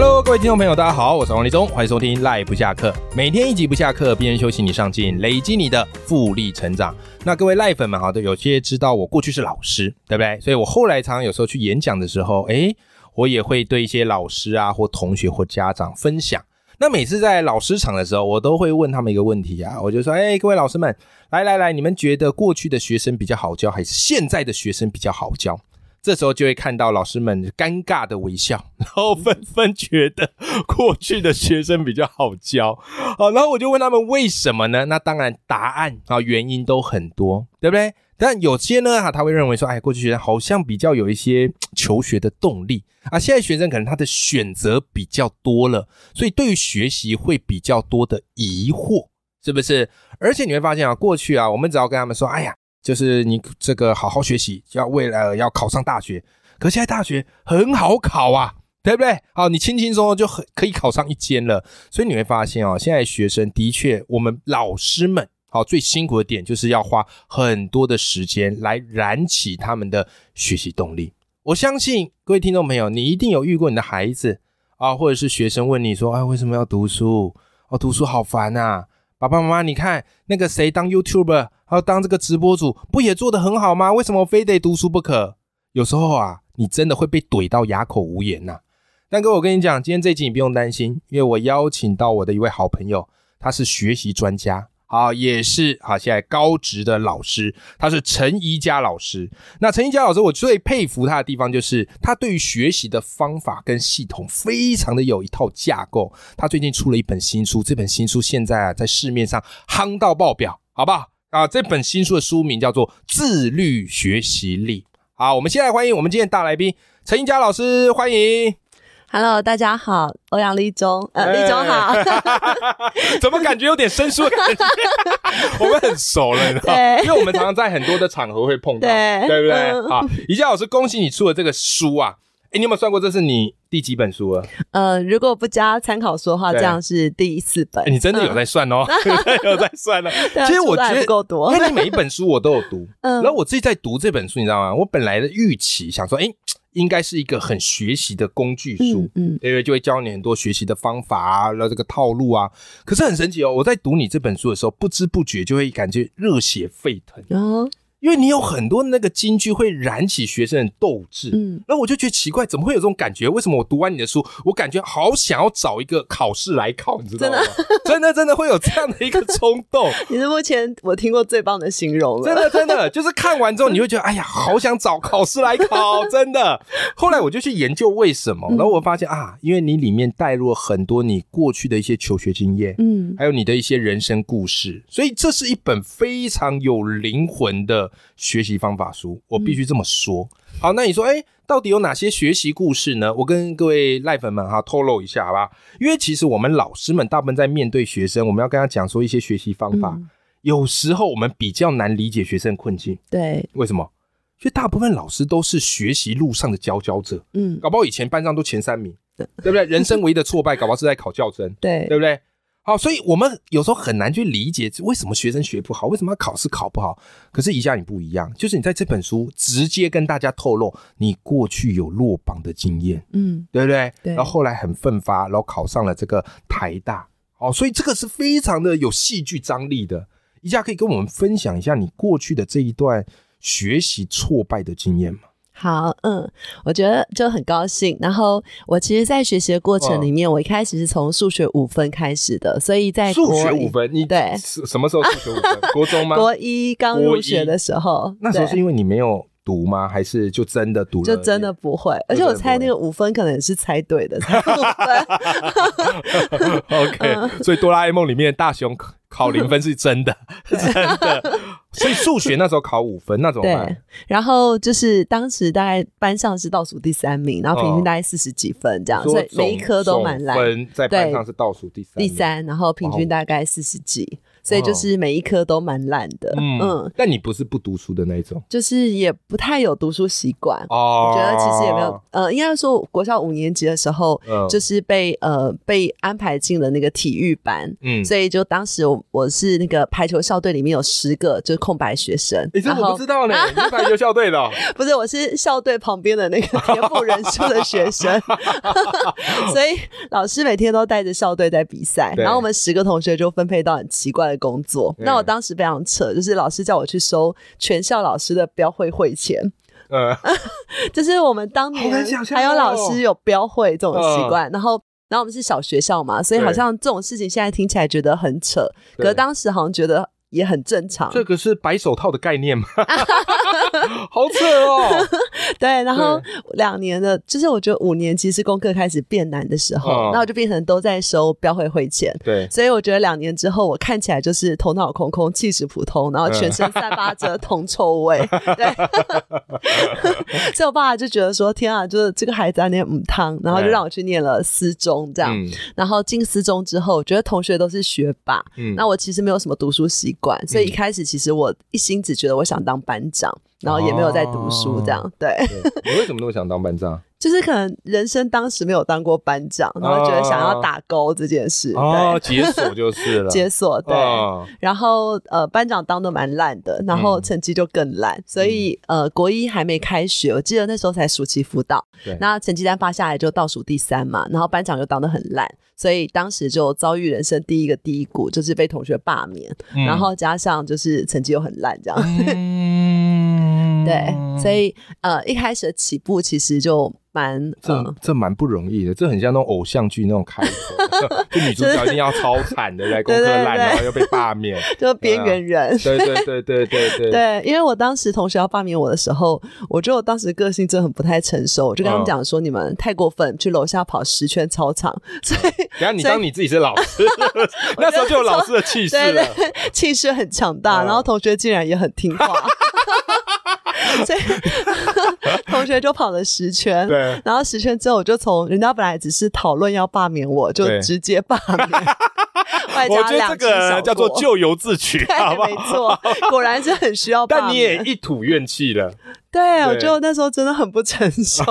Hello，各位听众朋友，大家好，我是王立忠，欢迎收听赖不下课，每天一集不下课，边休息你上进，累积你的复利成长。那各位赖粉们，好的，有些知道我过去是老师，对不对？所以我后来常常有时候去演讲的时候，诶，我也会对一些老师啊或同学或家长分享。那每次在老师场的时候，我都会问他们一个问题啊，我就说，诶，各位老师们，来来来，你们觉得过去的学生比较好教，还是现在的学生比较好教？这时候就会看到老师们尴尬的微笑，然后纷纷觉得过去的学生比较好教，好，然后我就问他们为什么呢？那当然答案啊原因都很多，对不对？但有些呢哈他会认为说，哎，过去学生好像比较有一些 求学的动力啊，现在学生可能他的选择比较多了，所以对于学习会比较多的疑惑，是不是？而且你会发现啊，过去啊，我们只要跟他们说，哎呀。就是你这个好好学习，要为了要考上大学。可现在大学很好考啊，对不对？好，你轻轻松松就很可以考上一间了。所以你会发现哦，现在学生的确，我们老师们好最辛苦的点，就是要花很多的时间来燃起他们的学习动力。我相信各位听众朋友，你一定有遇过你的孩子啊，或者是学生问你说：“啊，为什么要读书？哦，读书好烦啊！”爸爸妈妈，你看那个谁当 YouTuber，还有当这个直播主，不也做得很好吗？为什么非得读书不可？有时候啊，你真的会被怼到哑口无言呐。但哥，我跟你讲，今天这集你不用担心，因为我邀请到我的一位好朋友，他是学习专家。好，也是好，现在高职的老师，他是陈怡佳老师。那陈怡佳老师，我最佩服他的地方，就是他对于学习的方法跟系统，非常的有一套架构。他最近出了一本新书，这本新书现在啊，在市面上夯到爆表，好不好？啊，这本新书的书名叫做《自律学习力》。好，我们先来欢迎我们今天大来宾陈一佳老师，欢迎。Hello，大家好，欧阳立中，呃，立中好 怎么感觉有点生疏的感觉？我们很熟了，你知道因为我们常常在很多的场合会碰到，对不对？好，宜家老师，恭喜你出了这个书啊！哎，你有没有算过这是你第几本书了？呃，如果不加参考书的话，这样是第四本。你真的有在算哦 有在算了。其实我觉得够多，因为你每一本书我都有读，然后我自己在读这本书，你知道吗？我本来的预期想说，哎。应该是一个很学习的工具书，嗯，因为就会教你很多学习的方法啊，然后这个套路啊。可是很神奇哦，我在读你这本书的时候，不知不觉就会感觉热血沸腾。因为你有很多那个金句会燃起学生的斗志，嗯，然后我就觉得奇怪，怎么会有这种感觉？为什么我读完你的书，我感觉好想要找一个考试来考，你知道吗？真的真的会有这样的一个冲动。你是目前我听过最棒的形容了，真的真的就是看完之后你会觉得，哎呀，好想找考试来考，真的。后来我就去研究为什么，然后我发现啊，因为你里面带入了很多你过去的一些求学经验，嗯，还有你的一些人生故事，所以这是一本非常有灵魂的。学习方法书，我必须这么说。好，那你说，哎，到底有哪些学习故事呢？我跟各位赖粉们哈透露一下，好吧？因为其实我们老师们大部分在面对学生，我们要跟他讲说一些学习方法，有时候我们比较难理解学生困境。对，为什么？因为大部分老师都是学习路上的佼佼者，嗯，搞不好以前班上都前三名，对不对？人生唯一的挫败，搞不好是在考教真，对，对不对？好，所以我们有时候很难去理解为什么学生学不好，为什么要考试考不好。可是以下你不一样，就是你在这本书直接跟大家透露你过去有落榜的经验，嗯，对不对？对。然后后来很奋发，然后考上了这个台大。哦，所以这个是非常的有戏剧张力的。一下可以跟我们分享一下你过去的这一段学习挫败的经验吗？好，嗯，我觉得就很高兴。然后我其实，在学习的过程里面，我一开始是从数学五分开始的，所以在数学五分，你对什么时候数学五分？国中吗？国一刚入学的时候，那时候是因为你没有。读吗？还是就真的读了？就真的不会，而且我猜那个五分可能是猜对的。OK，所以哆啦 A 梦里面大雄考零分是真的，真的。所以数学那时候考五分，那怎么办？然后就是当时大概班上是倒数第三名，然后平均大概四十几分这样，所以每一科都蛮烂。分在班上是倒数第三，第三，然后平均大概四十几。所以就是每一科都蛮烂的。嗯，但你不是不读书的那种，就是也不太有读书习惯。哦，我觉得其实也没有，呃，应该说国小五年级的时候，就是被呃被安排进了那个体育班。嗯，所以就当时我我是那个排球校队里面有十个就是空白学生。你这我不知道呢，你是排球校队的？不是，我是校队旁边的那个填补人数的学生。所以老师每天都带着校队在比赛，然后我们十个同学就分配到很奇怪的工作。那我当时非常扯，就是老师叫我去收全校老师的标会会钱。呃，就是我们当年还有老师有标会这种习惯，然后然后我们是小学校嘛，所以好像这种事情现在听起来觉得很扯，可是当时好像觉得。也很正常，这个是白手套的概念吗？好扯哦。对，然后两年的，就是我觉得五年级是功课开始变难的时候，那我就变成都在收标会会钱。对，所以我觉得两年之后，我看起来就是头脑空空、气质普通，然后全身散发着铜臭味。对，所以我爸爸就觉得说：“天啊，就是这个孩子念母汤。”然后就让我去念了私中，这样。然后进私中之后，觉得同学都是学霸。嗯，那我其实没有什么读书习。管，所以一开始其实我一心只觉得我想当班长，然后也没有在读书，这样对。你为什么那么想当班长？就是可能人生当时没有当过班长，然后觉得想要打勾这件事，哦，解锁就是了，解锁对。然后呃，班长当的蛮烂的，然后成绩就更烂，所以呃，国一还没开学，我记得那时候才暑期辅导，那成绩单发下来就倒数第三嘛，然后班长就当的很烂，所以当时就遭遇人生第一个低谷，就是被同学罢免，然后加上就是成绩又很烂这样，对，所以呃，一开始的起步其实就。蛮这这蛮不容易的，这很像那种偶像剧那种开头，就女主角一定要超惨的，来功课烂，然后又被罢免，就边缘人。对对对对对对。对，因为我当时同学要罢免我的时候，我觉得我当时个性真的很不太成熟，我就跟他们讲说：“你们太过分，去楼下跑十圈操场。”所以，等下你当你自己是老师，那时候就有老师的气势了，气势很强大，然后同学竟然也很听话。所以 同学就跑了十圈，对，然后十圈之后，我就从人家本来只是讨论要罢免我，就直接罢免。我觉得这个叫做咎由自取，好不好？没错，果然是很需要。但你也一吐怨气了。对，我觉得那时候真的很不成熟。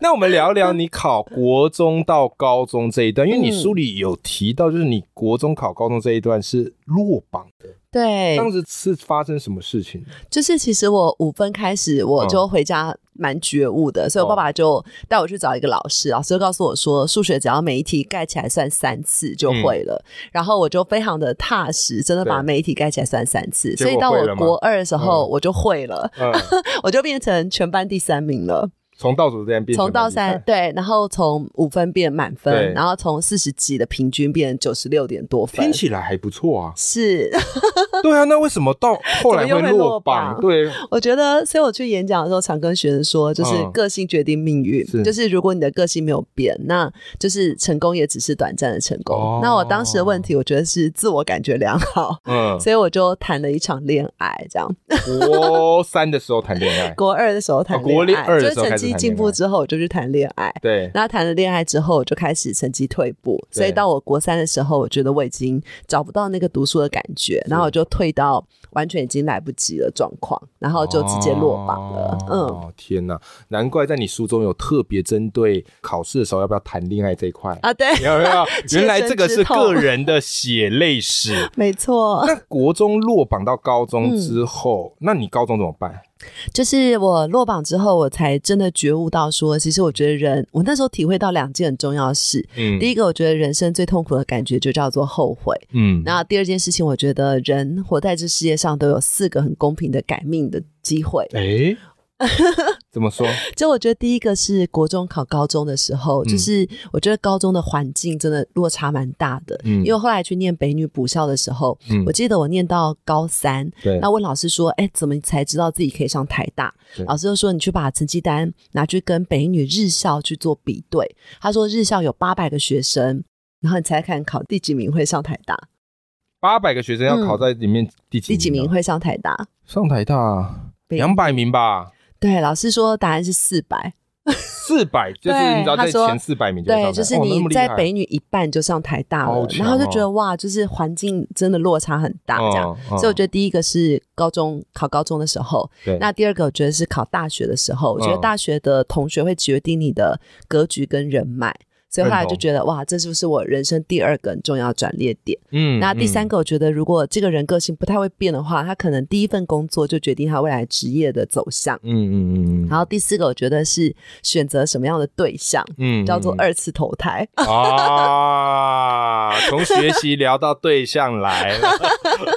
那我们聊聊你考国中到高中这一段，因为你书里有提到，就是你国中考高中这一段是落榜的。对，当时是发生什么事情？就是其实我五分开始我就回家蛮觉悟的，所以我爸爸就带我去找一个老师，老师就告诉我说，数学只要每一题盖起来算三次就会了。然后我就非常的踏实，真的把每一题盖起来算三次，所以到我国二的时候我就会了，我就变成全班第三名了。从倒数这样变，从倒三对，然后从五分变满分，然后从四十几的平均变成九十六点多分，听起来还不错啊。是，对啊，那为什么到后来会落榜？对，我觉得，所以我去演讲的时候常跟学生说，就是个性决定命运，就是如果你的个性没有变，那就是成功也只是短暂的成功。那我当时的问题，我觉得是自我感觉良好，嗯，所以我就谈了一场恋爱，这样。国三的时候谈恋爱，国二的时候谈恋爱，就是成绩。进步之后，我就去谈恋爱。对，然后谈了恋爱之后，我就开始成绩退步。所以到我国三的时候，我觉得我已经找不到那个读书的感觉，然后我就退到完全已经来不及了状况，然后就直接落榜了。嗯，天哪，难怪在你书中有特别针对考试的时候要不要谈恋爱这一块啊？对，有没有？原来这个是个人的血泪史。没错。那国中落榜到高中之后，那你高中怎么办？就是我落榜之后，我才真的觉悟到说，其实我觉得人，我那时候体会到两件很重要的事。嗯，第一个，我觉得人生最痛苦的感觉就叫做后悔。嗯，那第二件事情，我觉得人活在这世界上都有四个很公平的改命的机会。哎。怎么说？就我觉得第一个是国中考高中的时候，就是我觉得高中的环境真的落差蛮大的。嗯，因为后来去念北女补校的时候，嗯，我记得我念到高三，对，那问老师说，哎，怎么才知道自己可以上台大？老师就说，你去把成绩单拿去跟北女日校去做比对。他说日校有八百个学生，然后你猜看考第几名会上台大？八百个学生要考在里面第几？第几名会上台大？上台大两百名吧。对，老师说答案是四百，四百就是你知道在前四百名就对，就是你在北女一半就上台大了，然后就觉得哇，就是环境真的落差很大这样。所以我觉得第一个是高中考高中的时候，那第二个我觉得是考大学的时候，我觉得大学的同学会决定你的格局跟人脉。所以后来就觉得哇，这是不是我人生第二个很重要转捩点？嗯，那第三个，我觉得如果这个人个性不太会变的话，他可能第一份工作就决定他未来职业的走向。嗯嗯嗯嗯。然后第四个，我觉得是选择什么样的对象，嗯，叫做二次投胎。啊，从学习聊到对象来了。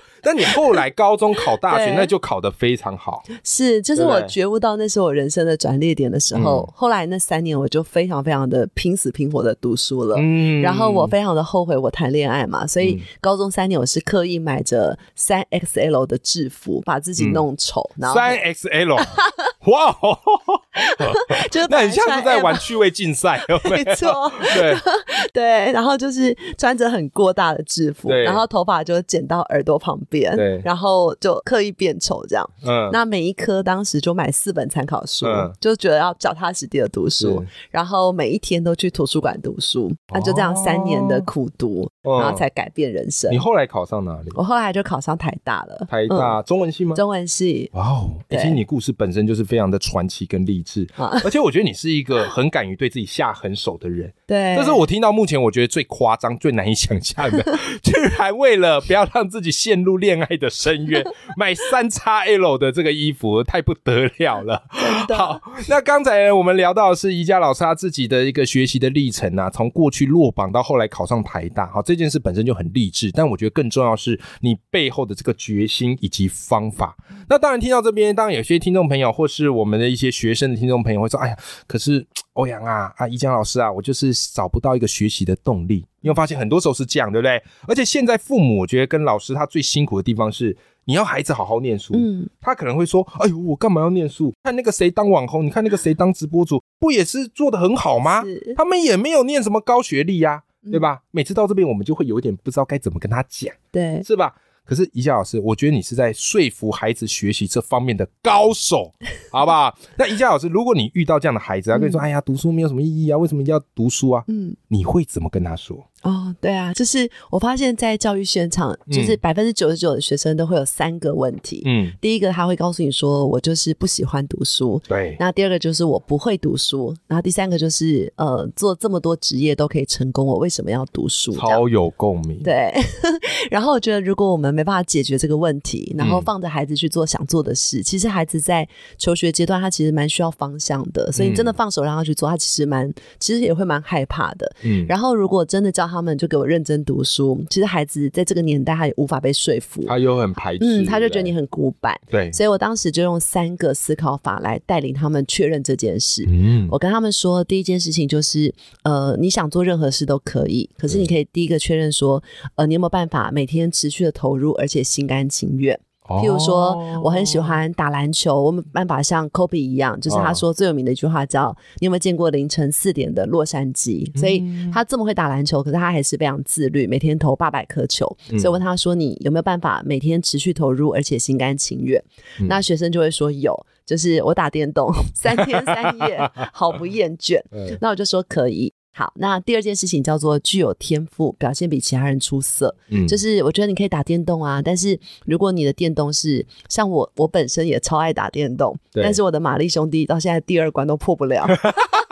但你后来高中考大学，那就考得非常好。是，就是我觉悟到那是我人生的转捩点的时候。后来那三年，我就非常非常的拼死拼活的读书了。嗯，然后我非常的后悔我谈恋爱嘛，所以高中三年我是刻意买着三 XL 的制服，把自己弄丑。三 XL，哇哦，就是那很像是在玩趣味竞赛，没错，对对。然后就是穿着很过大的制服，然后头发就剪到耳朵旁。边，对，然后就刻意变丑这样。嗯，那每一科当时就买四本参考书，就觉得要脚踏实地的读书，然后每一天都去图书馆读书。那就这样三年的苦读，然后才改变人生。你后来考上哪里？我后来就考上台大了。台大中文系吗？中文系。哇哦，其实你故事本身就是非常的传奇跟励志，而且我觉得你是一个很敢于对自己下狠手的人。对，这是我听到目前我觉得最夸张、最难以想象的，居然为了不要让自己陷入恋爱的深渊，买三叉 L 的这个衣服，太不得了了。好，那刚才我们聊到的是宜家老师他自己的一个学习的历程啊，从过去落榜到后来考上台大，好，这件事本身就很励志。但我觉得更重要是你背后的这个决心以及方法。那当然听到这边，当然有些听众朋友或是我们的一些学生的听众朋友会说：“哎呀，可是 欧阳啊啊，宜江老师啊，我就是找不到一个学习的动力。”因为发现很多时候是这样，对不对？而且现在父母，我觉得跟老师他最辛苦的地方是，你要孩子好好念书。嗯，他可能会说：“哎呦，我干嘛要念书？看那个谁当网红，你看那个谁当直播主，不也是做的很好吗？他们也没有念什么高学历呀，对吧？”每次到这边，我们就会有一点不知道该怎么跟他讲，对，是吧？可是宜家老师，我觉得你是在说服孩子学习这方面的高手，好不好？那宜家老师，如果你遇到这样的孩子，他跟你说：“哎呀，读书没有什么意义啊，为什么一定要读书啊？”嗯，你会怎么跟他说？哦，对啊，就是我发现，在教育现场，就是百分之九十九的学生都会有三个问题。嗯，第一个他会告诉你说，我就是不喜欢读书。对。那第二个就是我不会读书。然后第三个就是，呃，做这么多职业都可以成功，我为什么要读书？超有共鸣。对。然后我觉得，如果我们没办法解决这个问题，然后放着孩子去做想做的事，其实孩子在求学阶段，他其实蛮需要方向的。所以你真的放手让他去做，他其实蛮，其实也会蛮害怕的。嗯。然后如果真的教他们就给我认真读书。其实孩子在这个年代，他也无法被说服，他又很排斥，嗯，他就觉得你很古板。对，所以我当时就用三个思考法来带领他们确认这件事。嗯，我跟他们说，第一件事情就是，呃，你想做任何事都可以，可是你可以第一个确认说，呃，你有没有办法每天持续的投入，而且心甘情愿。譬如说，我很喜欢打篮球，我没办法像 Kobe 一样，就是他说最有名的一句话叫“你有没有见过凌晨四点的洛杉矶？”所以他这么会打篮球，可是他还是非常自律，每天投八百颗球。所以问他说：“你有没有办法每天持续投入，而且心甘情愿？”那学生就会说：“有，就是我打电动三天三夜，毫不厌倦。”那我就说可以。好，那第二件事情叫做具有天赋，表现比其他人出色。嗯，就是我觉得你可以打电动啊，但是如果你的电动是像我，我本身也超爱打电动，但是我的玛丽兄弟到现在第二关都破不了。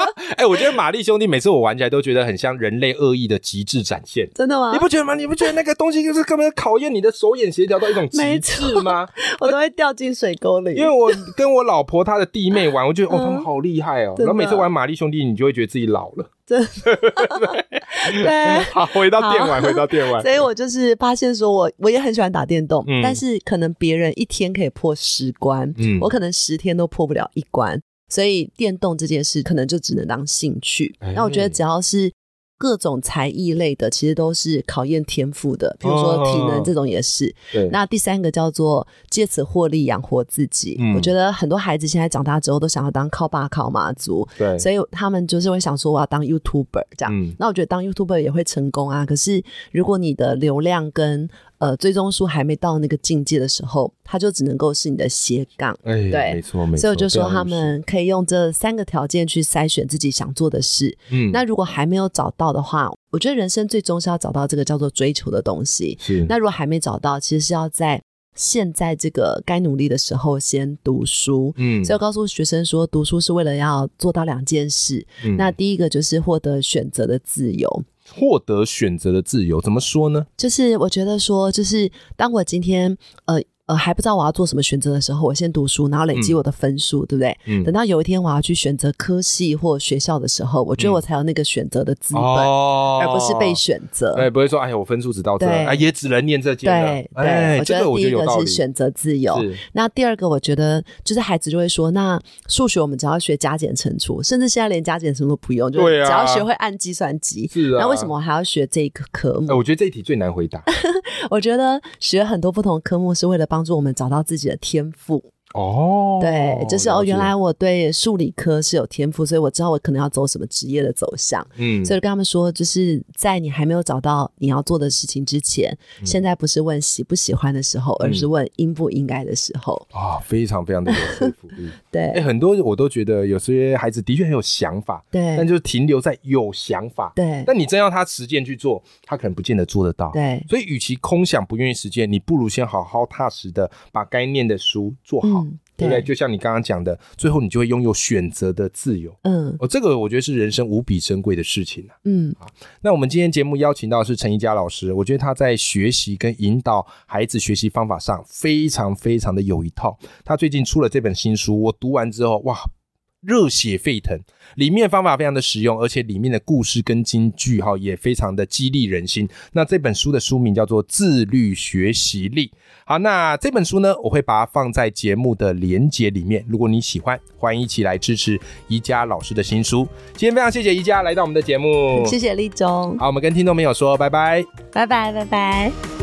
哎，我觉得玛丽兄弟每次我玩起来都觉得很像人类恶意的极致展现。真的吗？你不觉得吗？你不觉得那个东西就是根本考验你的手眼协调到一种极致吗？我都会掉进水沟里。因为我跟我老婆她的弟妹玩，我觉得哦，他们好厉害哦。然后每次玩玛丽兄弟，你就会觉得自己老了。对，好，回到电玩，回到电玩。所以我就是发现说，我我也很喜欢打电动，但是可能别人一天可以破十关，我可能十天都破不了一关。所以电动这件事可能就只能当兴趣。那我觉得只要是。各种才艺类的，其实都是考验天赋的。比如说体能这种也是。对。那第三个叫做借此获利养活自己。嗯。我觉得很多孩子现在长大之后都想要当靠爸靠妈族。对。所以他们就是会想说我要当 YouTuber 这样。嗯。那我觉得当 YouTuber 也会成功啊。可是如果你的流量跟呃，最终书还没到那个境界的时候，它就只能够是你的斜杠。哎，对没错没错。所以我就说，他们可以用这三个条件去筛选自己想做的事。嗯那如果还没有找到的话，我觉得人生最终是要找到这个叫做追求的东西。是那如果还没找到，其实是要在现在这个该努力的时候先读书。嗯所以我告诉学生说，读书是为了要做到两件事。嗯那第一个就是获得选择的自由，获得选择的自由，怎么说呢？就是我觉得说，就是当我今天呃呃还不知道我要做什么选择的时候，我先读书，然后累积我的分数，对不对？嗯等到有一天我要去选择科系或学校的时候，我觉得我才有那个选择的资本，哦而不是被选择。哎，不会说，哎呀，我分数只到这，对哎，也只能念这间了。对对，哎，我觉得第一个。是选择自由。是那第二个，我觉得就是孩子就会说，那数学我们只要学加减乘除，甚至现在连加减乘除都不用，就只要学会按计算机。是啊。那为什么我还要学这个科哎？目？我觉得这一题最难回答。我觉得学很多不同科目是为了帮助我们找到自己的天赋。哦，对，就是哦，原来我对数理科是有天赋，所以我知道我可能要走什么职业的走向。嗯所以跟他们说，就是在你还没有找到你要做的事情之前，嗯现在不是问喜不喜欢的时候，而是问应不应该的时候。啊，非常非常的有说服力。对，哎，很多我都觉得有些孩子的确很有想法，对但，就是停留在有想法。对，但你真要他实践去做，他可能不见得做得到。对，所以，与其空想不愿意实践，你不如先好好踏实的把该念的书做好，嗯，对不对？就像你刚刚讲的，最后你就会拥有选择的自由。嗯哦，这个我觉得是人生无比珍贵的事情啊。嗯，那我们今天节目邀请到的是陈一佳老师，我觉得他在学习跟引导孩子学习方法上非常非常的有一套。他最近出了这本新书，我读完之后，哇！热血沸腾，里面方法非常的实用，而且里面的故事跟金句哈也非常的激励人心。那这本书的书名叫做《自律学习力》。好，那这本书呢，我会把它放在节目的连结里面。如果你喜欢，欢迎一起来支持宜家老师的新书。今天非常谢谢宜家来到我们的节目，谢谢立中，好，我们跟听众朋友说拜拜。拜拜拜拜。